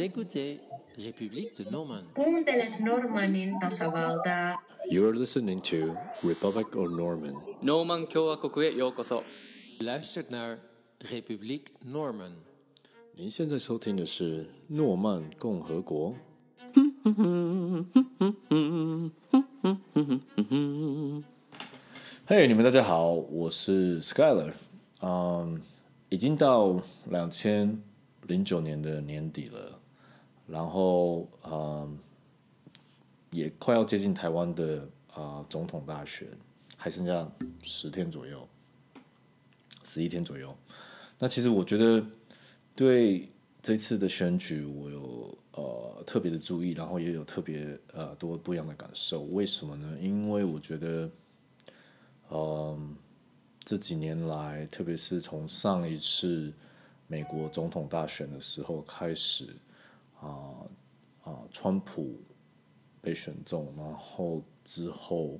Vous écoutez République de Normandie. Kuuntelet Normannin tasavaltaa. You are listening to Republic of Norman. ノーマン共和国へようこそ Luistert naar République Norman. 您现在收听的是诺曼共和国。嘿，你们大家好，我是 Skyler。嗯，已经到两千零九年的年底了， 然后嗯，也快要接近台湾的啊、呃、总统大选，还剩下十天左右，十一天左右。那其实我觉得对这次的选举，我有呃特别的注意，然后也有特别呃多不一样的感受。为什么呢？因为我觉得，嗯、呃，这几年来，特别是从上一次美国总统大选的时候开始，啊、啊、川普被选中，然后之后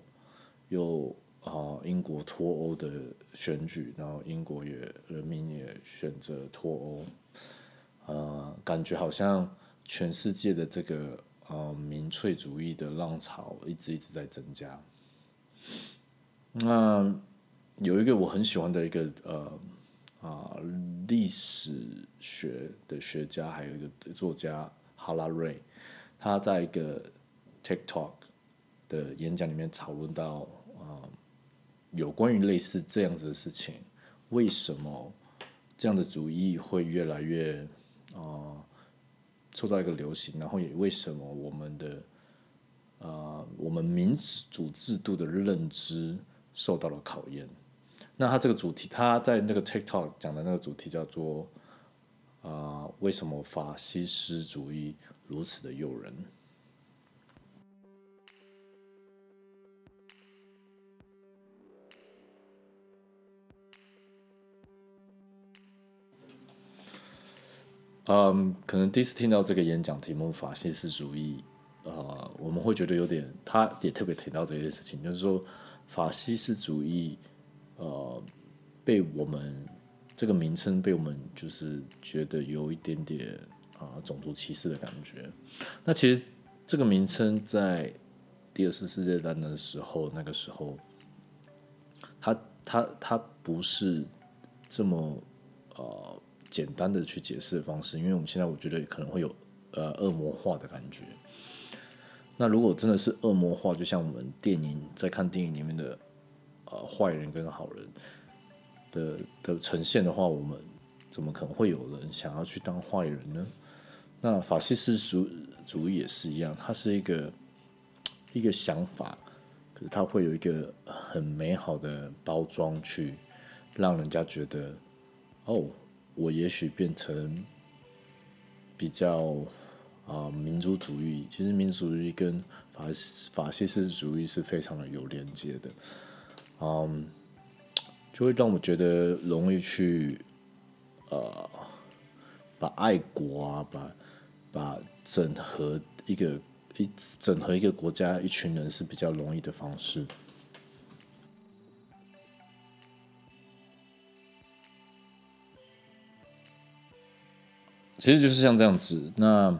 又啊、英国脱欧的选举，然后英国也人民也选择脱欧，呃，感觉好像全世界的这个呃民粹主义的浪潮一直一直在增加。那有一个我很喜欢的一个呃历史学的学家，还有一个作家哈拉瑞，他在一个 TikTok 的演讲里面讨论到啊、呃、有关于类似这样子的事情，为什么这样的主义会越来越啊、呃、受到一个流行，然后也为什么我们的啊、呃、我们民主制度的认知。受到了考验。那他这个主题，他在那个 TikTok 讲的那个主题叫做“啊、为什么法西斯主义如此的诱人？”嗯，可能第一次听到这个演讲题目“法西斯主义”，呃，我们会觉得有点，他也特别提到这件事情，就是说。法西斯主义，被我们这个名称被我们就是觉得有一点点啊、种族歧视的感觉。那其实这个名称在第二次世界大战的时候，那个时候，它它它不是这么呃简单的去解释的方式，因为我们现在我觉得可能会有呃恶魔化的感觉。那如果真的是恶魔化，就像我们电影在看电影里面的，呃，坏人跟好人的的呈现的话，我们怎么可能会有人想要去当坏人呢？那法西斯主主义也是一样，它是一个 一个想法，可是它会有一个很美好的包装，去让人家觉得，哦，我也许变成比较。啊，民族主义其实民族主义跟法法西斯主义是非常的有连接的，嗯，就会让我觉得容易去呃，把爱国啊，把把整合一个一整合一个国家一群人是比较容易的方式。其实就是像这样子，那。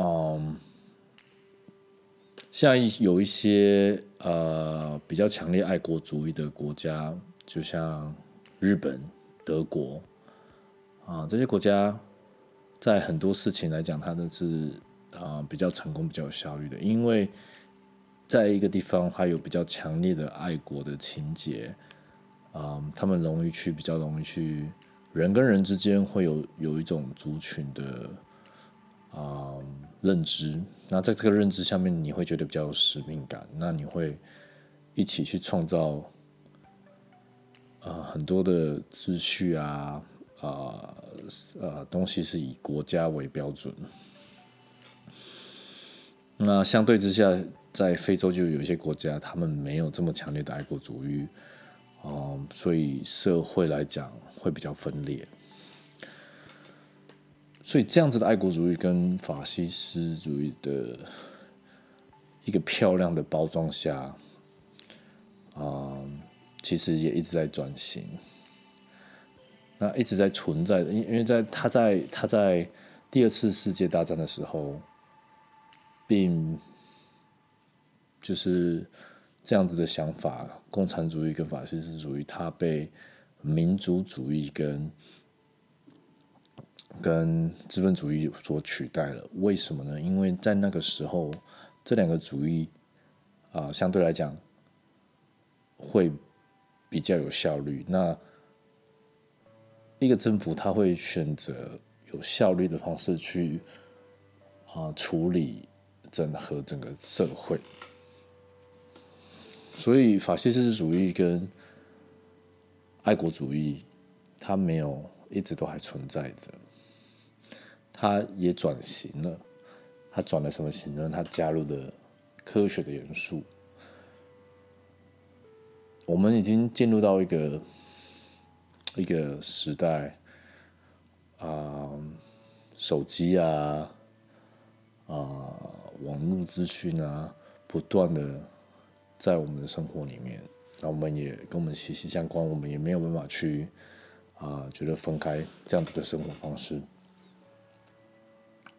嗯，像有一些呃比较强烈爱国主义的国家，就像日本、德国啊，这些国家在很多事情来讲，它都是啊比较成功、比较有效率的，因为在一个地方，它有比较强烈的爱国的情节啊，他们容易去比较容易去人跟人之间会有有一种族群的。啊、嗯，认知。那在这个认知下面，你会觉得比较有使命感。那你会一起去创造啊、呃，很多的秩序啊，啊、呃，东西是以国家为标准。那相对之下，在非洲就有一些国家，他们没有这么强烈的爱国主义，啊、所以社会来讲会比较分裂。所以这样子的爱国主义跟法西斯主义的一个漂亮的包装下，啊、其实也一直在转型，那一直在存在的，因因为在他在他在第二次世界大战的时候，并就是这样子的想法，共产主义跟法西斯主义，它被民族主义跟跟资本主义所取代了。为什么呢？因为在那个时候，这两个主义啊、相对来讲会比较有效率。那一个政府，他会选择有效率的方式去啊、处理整合整个社会。所以，法西斯主义跟爱国主义，它没有一直都还存在着。它也转型了，它转了什么型呢？它加入了科学的元素。我们已经进入到一个一个时代，啊、手机啊，啊、网络资讯啊，不断的在我们的生活里面，那我们也跟我们息息相关，我们也没有办法去啊、觉得分开这样子的生活方式。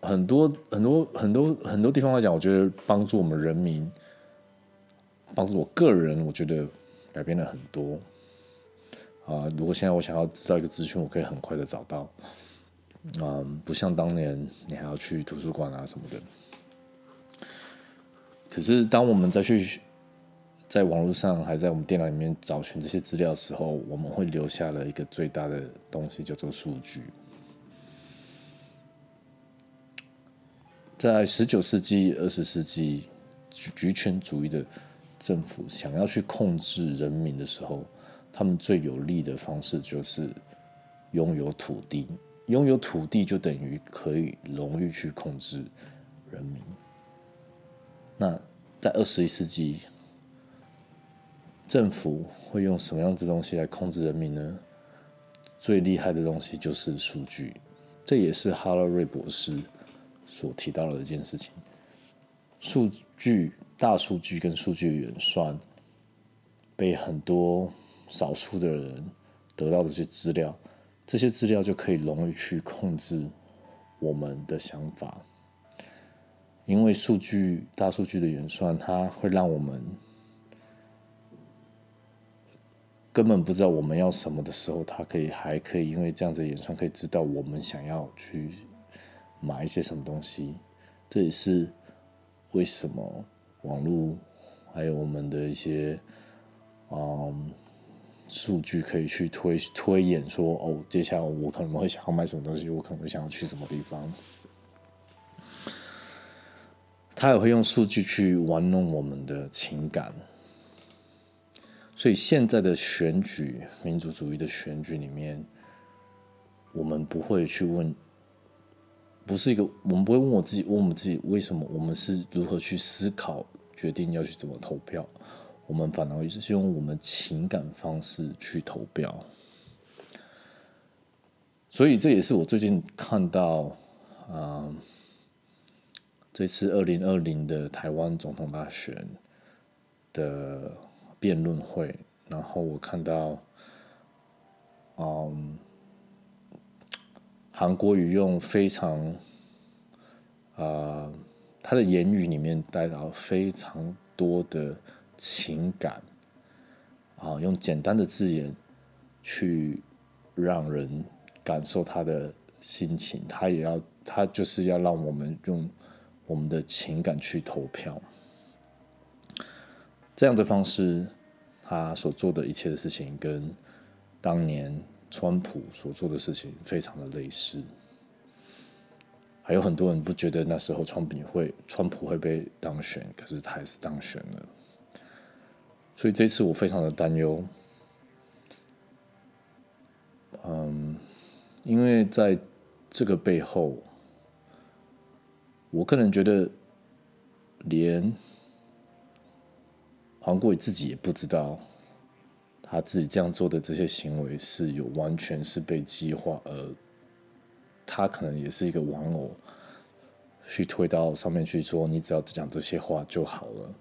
很多很多很多很多地方来讲，我觉得帮助我们人民，帮助我个人，我觉得改变了很多。啊、如果现在我想要知道一个资讯，我可以很快的找到。嗯、呃，不像当年你还要去图书馆啊什么的。可是当我们再去在网络上，还在我们电脑里面找寻这些资料的时候，我们会留下了一个最大的东西，叫做数据。在十九世纪、二十世纪，集权主义的政府想要去控制人民的时候，他们最有利的方式就是拥有土地。拥有土地就等于可以容易去控制人民。那在二十一世纪，政府会用什么样子的东西来控制人民呢？最厉害的东西就是数据，这也是哈拉瑞博士。所提到的一件事情，数据、大数据跟数据演算，被很多少数的人得到这些资料，这些资料就可以容易去控制我们的想法，因为数据、大数据的演算，它会让我们根本不知道我们要什么的时候，它可以还可以因为这样子演算，可以知道我们想要去。买一些什么东西，这也是为什么网络还有我们的一些嗯数据可以去推推演说哦，接下来我可能会想要买什么东西，我可能会想要去什么地方。他也会用数据去玩弄我们的情感，所以现在的选举，民族主义的选举里面，我们不会去问。不是一个，我们不会问我自己，问我们自己为什么，我们是如何去思考，决定要去怎么投票。我们反而是用我们情感方式去投票。所以这也是我最近看到，啊、这次二零二零的台湾总统大选的辩论会，然后我看到，嗯、韩国瑜用非常，啊、他的言语里面带到非常多的情感，啊，用简单的字眼去让人感受他的心情，他也要，他就是要让我们用我们的情感去投票，这样的方式，他所做的一切的事情跟当年。川普所做的事情非常的类似，还有很多人不觉得那时候川普会川普会被当选，可是他还是当选了。所以这次我非常的担忧，嗯，因为在这个背后，我个人觉得连黄国伟自己也不知道。他自己这样做的这些行为是有完全是被激化，而他可能也是一个玩偶，去推到上面去说，你只要讲这些话就好了。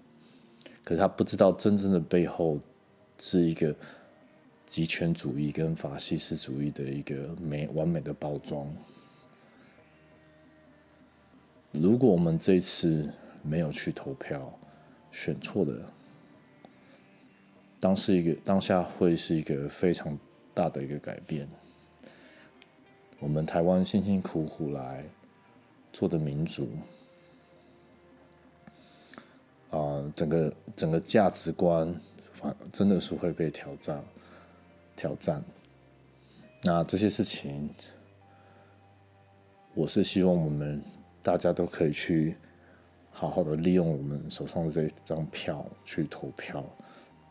可是他不知道真正的背后是一个极权主义跟法西斯主义的一个美完美的包装。如果我们这次没有去投票，选错了，当是一个当下会是一个非常大的一个改变。我们台湾辛辛苦苦来做的民主，啊、整个整个价值观，反真的是会被挑战挑战。那这些事情，我是希望我们大家都可以去好好的利用我们手上的这张票去投票，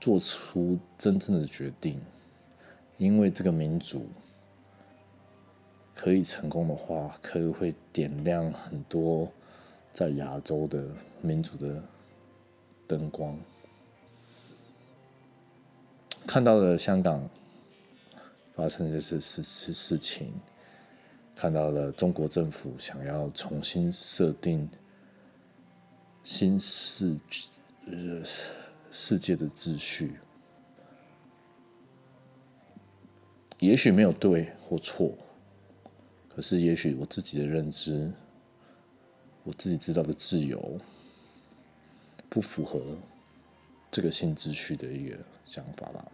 做出真正的决定。因为这个民主可以成功的话，可以会点亮很多在亚洲的民主的灯光。看到了香港。发生的是事事事情，看到了中国政府想要重新设定新世世界的秩序，也许没有对或错，可是也许我自己的认知，我自己知道的自由，不符合这个新秩序的一个想法吧。